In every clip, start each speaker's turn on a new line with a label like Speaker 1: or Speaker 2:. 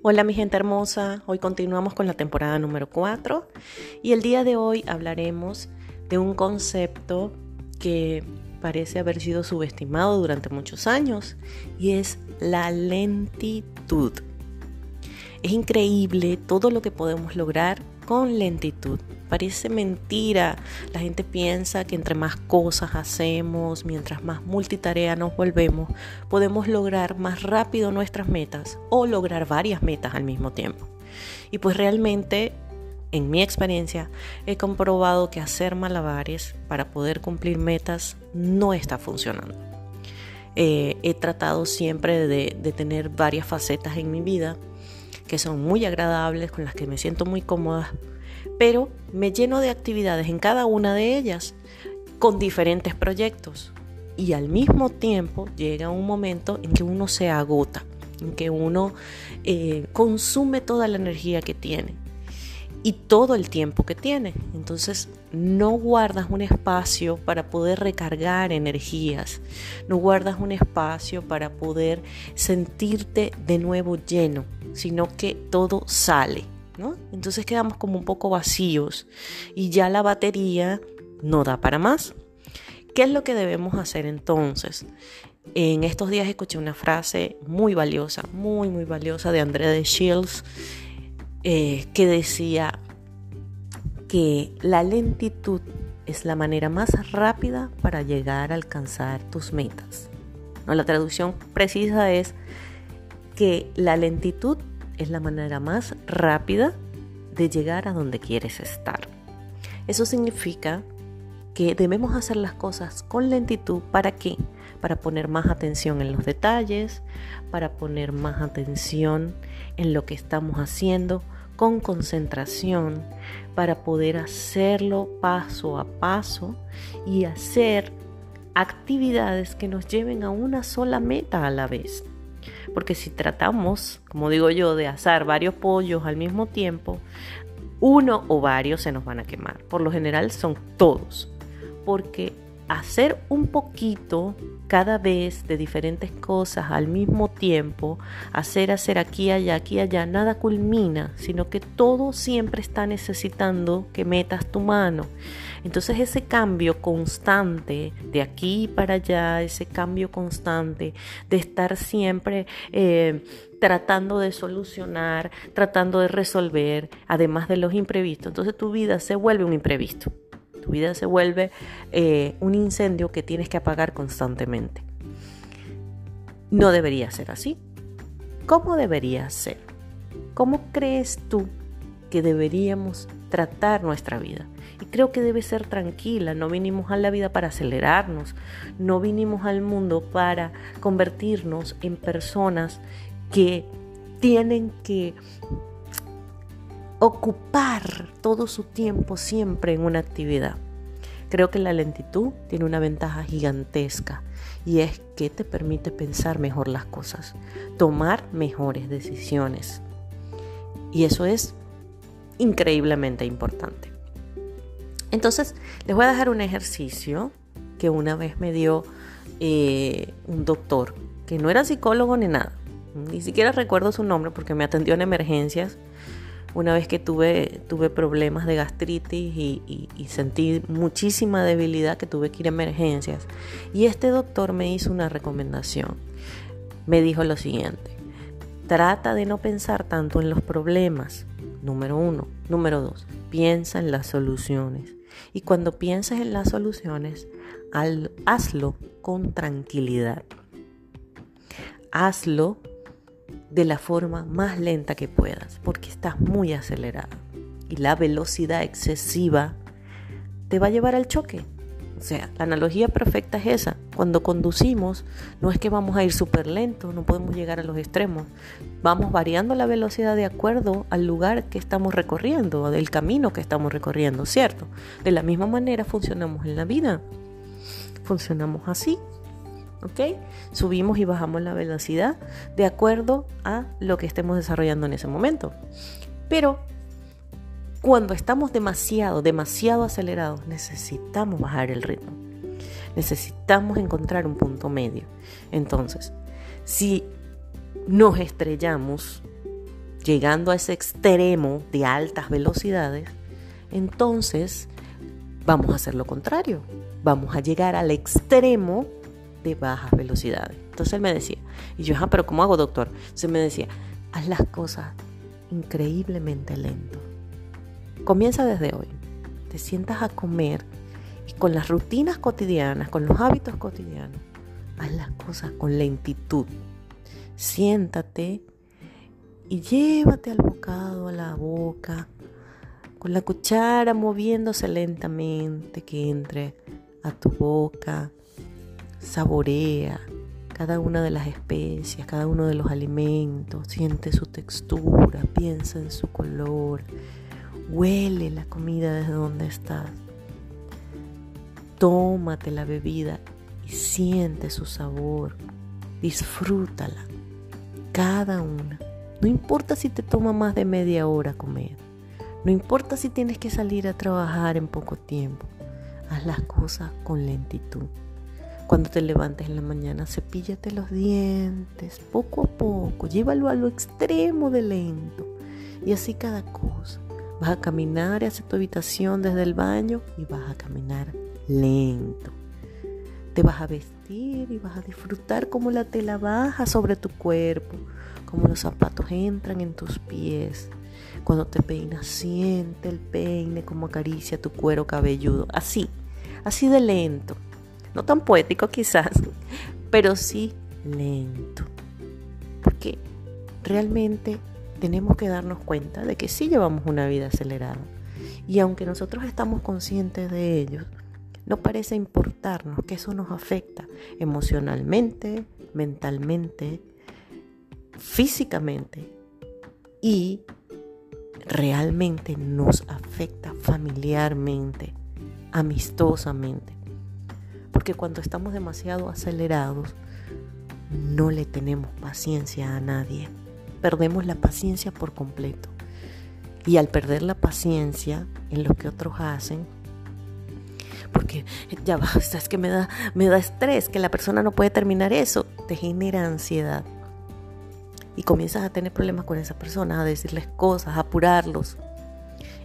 Speaker 1: Hola mi gente hermosa, hoy continuamos con la temporada número 4 y el día de hoy hablaremos de un concepto que parece haber sido subestimado durante muchos años y es la lentitud. Es increíble todo lo que podemos lograr con lentitud. Parece mentira. La gente piensa que entre más cosas hacemos, mientras más multitarea nos volvemos, podemos lograr más rápido nuestras metas o lograr varias metas al mismo tiempo. Y pues realmente, en mi experiencia, he comprobado que hacer malabares para poder cumplir metas no está funcionando. Eh, he tratado siempre de, de tener varias facetas en mi vida que son muy agradables, con las que me siento muy cómoda, pero me lleno de actividades en cada una de ellas con diferentes proyectos. Y al mismo tiempo llega un momento en que uno se agota, en que uno eh, consume toda la energía que tiene y todo el tiempo que tiene. Entonces no guardas un espacio para poder recargar energías, no guardas un espacio para poder sentirte de nuevo lleno, sino que todo sale. ¿no? Entonces quedamos como un poco vacíos y ya la batería no da para más. ¿Qué es lo que debemos hacer entonces? En estos días escuché una frase muy valiosa, muy, muy valiosa de André de Shields eh, que decía que la lentitud es la manera más rápida para llegar a alcanzar tus metas. ¿No? La traducción precisa es que la lentitud es la manera más rápida de llegar a donde quieres estar. Eso significa que debemos hacer las cosas con lentitud. ¿Para qué? Para poner más atención en los detalles, para poner más atención en lo que estamos haciendo, con concentración para poder hacerlo paso a paso y hacer actividades que nos lleven a una sola meta a la vez. Porque si tratamos, como digo yo, de asar varios pollos al mismo tiempo, uno o varios se nos van a quemar. Por lo general son todos. Porque hacer un poquito cada vez de diferentes cosas al mismo tiempo, hacer, hacer aquí, allá, aquí, allá, nada culmina, sino que todo siempre está necesitando que metas tu mano. Entonces ese cambio constante de aquí para allá, ese cambio constante de estar siempre eh, tratando de solucionar, tratando de resolver, además de los imprevistos, entonces tu vida se vuelve un imprevisto. Tu vida se vuelve eh, un incendio que tienes que apagar constantemente. No debería ser así. ¿Cómo debería ser? ¿Cómo crees tú que deberíamos tratar nuestra vida? Y creo que debe ser tranquila. No vinimos a la vida para acelerarnos. No vinimos al mundo para convertirnos en personas que tienen que ocupar todo su tiempo siempre en una actividad. Creo que la lentitud tiene una ventaja gigantesca y es que te permite pensar mejor las cosas, tomar mejores decisiones. Y eso es increíblemente importante. Entonces, les voy a dejar un ejercicio que una vez me dio eh, un doctor, que no era psicólogo ni nada, ni siquiera recuerdo su nombre porque me atendió en emergencias una vez que tuve, tuve problemas de gastritis y, sentí muchísima debilidad que tuve que ir a emergencias. Y este doctor me hizo una recomendación. Me dijo lo siguiente, trata de no pensar tanto en los problemas, número uno. Número dos, piensa en las soluciones. Y cuando pienses en las soluciones, hazlo con tranquilidad. Hazlo de la forma más lenta que puedas, porque estás muy acelerada. Y la velocidad excesiva te va a llevar al choque. O sea, la analogía perfecta es esa. Cuando conducimos, no es que vamos a ir súper lento, no podemos llegar a los extremos. Vamos variando la velocidad de acuerdo al lugar que estamos recorriendo, del camino que estamos recorriendo, ¿cierto? De la misma manera funcionamos en la vida. Funcionamos así. ¿Ok? Subimos y bajamos la velocidad de acuerdo a lo que estemos desarrollando en ese momento. Pero cuando estamos demasiado, demasiado acelerados, necesitamos bajar el ritmo. Necesitamos encontrar un punto medio. Entonces, si nos estrellamos, llegando a ese extremo de altas velocidades, entonces vamos a hacer lo contrario. Vamos a llegar al extremo bajas velocidades. Entonces él me decía, y yo, ah, pero ¿cómo hago, doctor? Se me decía, haz las cosas increíblemente lento. Comienza desde hoy. Te sientas a comer y con las rutinas cotidianas, con los hábitos cotidianos, haz las cosas con lentitud. Siéntate y llévate al bocado a la boca, con la cuchara moviéndose lentamente que entre a tu boca. Saborea cada una de las especias, cada uno de los alimentos, siente su textura, piensa en su color, huele la comida desde donde estás. Tómate la bebida y siente su sabor, disfrútala, cada una. No importa si te toma más de media hora comer, no importa si tienes que salir a trabajar en poco tiempo, haz las cosas con lentitud. Cuando te levantes en la mañana, cepíllate los dientes poco a poco, llévalo a lo extremo de lento. Y así cada cosa. Vas a caminar hacia tu habitación desde el baño y vas a caminar lento. Te vas a vestir y vas a disfrutar cómo la tela baja sobre tu cuerpo, cómo los zapatos entran en tus pies. Cuando te peinas, siente el peine como acaricia tu cuero cabelludo. Así, así de lento no tan poético quizás, pero sí lento. Porque realmente tenemos que darnos cuenta de que sí llevamos una vida acelerada. Y aunque nosotros estamos conscientes de ello, no parece importarnos que eso nos afecta emocionalmente, mentalmente, físicamente y realmente nos afecta familiarmente, amistosamente. Porque cuando estamos demasiado acelerados, no le tenemos paciencia a nadie. Perdemos la paciencia por completo. Y al perder la paciencia en lo que otros hacen, porque ya va, es que me da, me da estrés que la persona no puede terminar eso, te genera ansiedad. Y comienzas a tener problemas con esa persona, a decirles cosas, a apurarlos.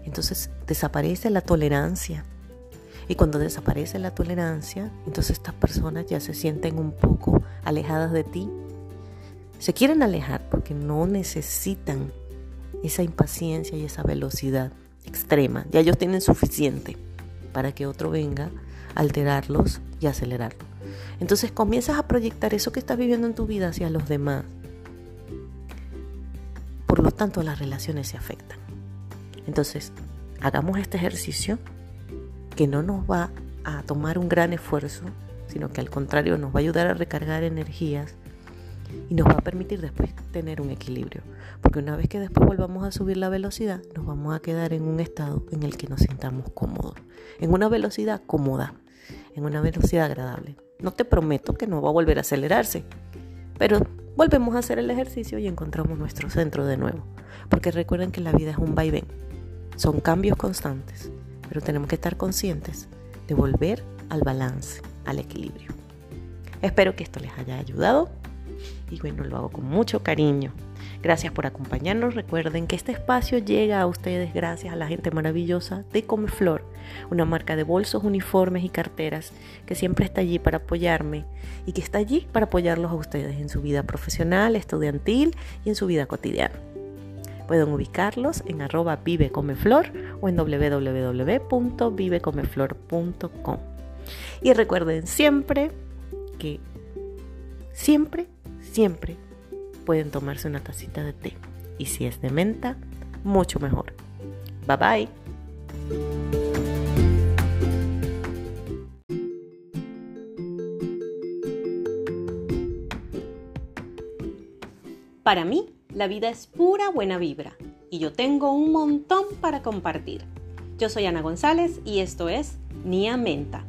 Speaker 1: Entonces desaparece la tolerancia. Y cuando desaparece la tolerancia, entonces estas personas ya se sienten un poco alejadas de ti. Se quieren alejar porque no necesitan esa impaciencia y esa velocidad extrema. Ya ellos tienen suficiente para que otro venga a alterarlos y acelerarlo. Entonces comienzas a proyectar eso que estás viviendo en tu vida hacia los demás. Por lo tanto, las relaciones se afectan. Entonces, hagamos este ejercicio que no nos va a tomar un gran esfuerzo, sino que al contrario nos va a ayudar a recargar energías y nos va a permitir después tener un equilibrio. Porque una vez que después volvamos a subir la velocidad, nos vamos a quedar en un estado en el que nos sintamos cómodos, en una velocidad cómoda, en una velocidad agradable. No te prometo que no va a volver a acelerarse, pero volvemos a hacer el ejercicio y encontramos nuestro centro de nuevo. Porque recuerden que la vida es un vaivén, son cambios constantes pero tenemos que estar conscientes de volver al balance, al equilibrio. Espero que esto les haya ayudado y bueno, lo hago con mucho cariño. Gracias por acompañarnos. Recuerden que este espacio llega a ustedes gracias a la gente maravillosa de Comeflor, una marca de bolsos, uniformes y carteras que siempre está allí para apoyarme y que está allí para apoyarlos a ustedes en su vida profesional, estudiantil y en su vida cotidiana. Pueden ubicarlos en arroba vivecomeflor o en www.vivecomeflor.com. Y recuerden siempre que siempre, siempre pueden tomarse una tacita de té. Y si es de menta, mucho mejor. Bye bye. Para mí, la vida es pura buena vibra y yo tengo un montón para compartir. Yo soy Ana González y esto es Nia Menta.